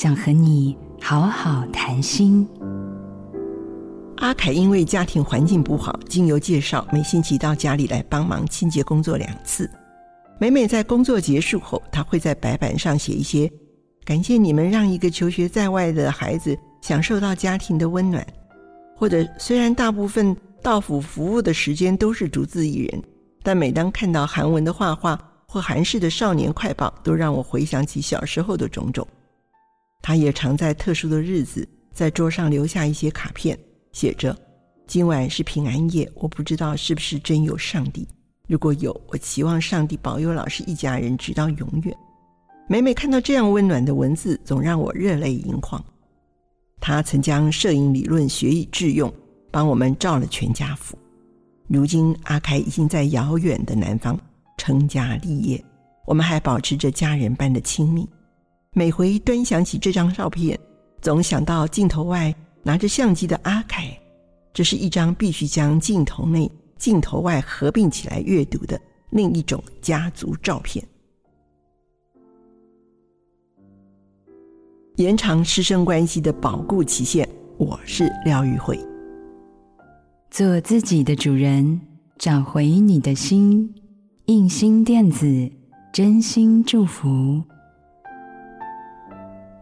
想和你好好谈心。阿凯因为家庭环境不好，经由介绍，每星期到家里来帮忙清洁工作两次。每每在工作结束后，他会在白板上写一些“感谢你们让一个求学在外的孩子享受到家庭的温暖”，或者虽然大部分到府服务的时间都是独自一人，但每当看到韩文的画画或韩式的少年快报，都让我回想起小时候的种种。他也常在特殊的日子在桌上留下一些卡片，写着：“今晚是平安夜，我不知道是不是真有上帝。如果有，我期望上帝保佑老师一家人直到永远。”每每看到这样温暖的文字，总让我热泪盈眶。他曾将摄影理论学以致用，帮我们照了全家福。如今阿凯已经在遥远的南方成家立业，我们还保持着家人般的亲密。每回端详起这张照片，总想到镜头外拿着相机的阿凯。这是一张必须将镜头内、镜头外合并起来阅读的另一种家族照片。延长师生关系的保固期限。我是廖玉蕙，做自己的主人，找回你的心。印心电子，真心祝福。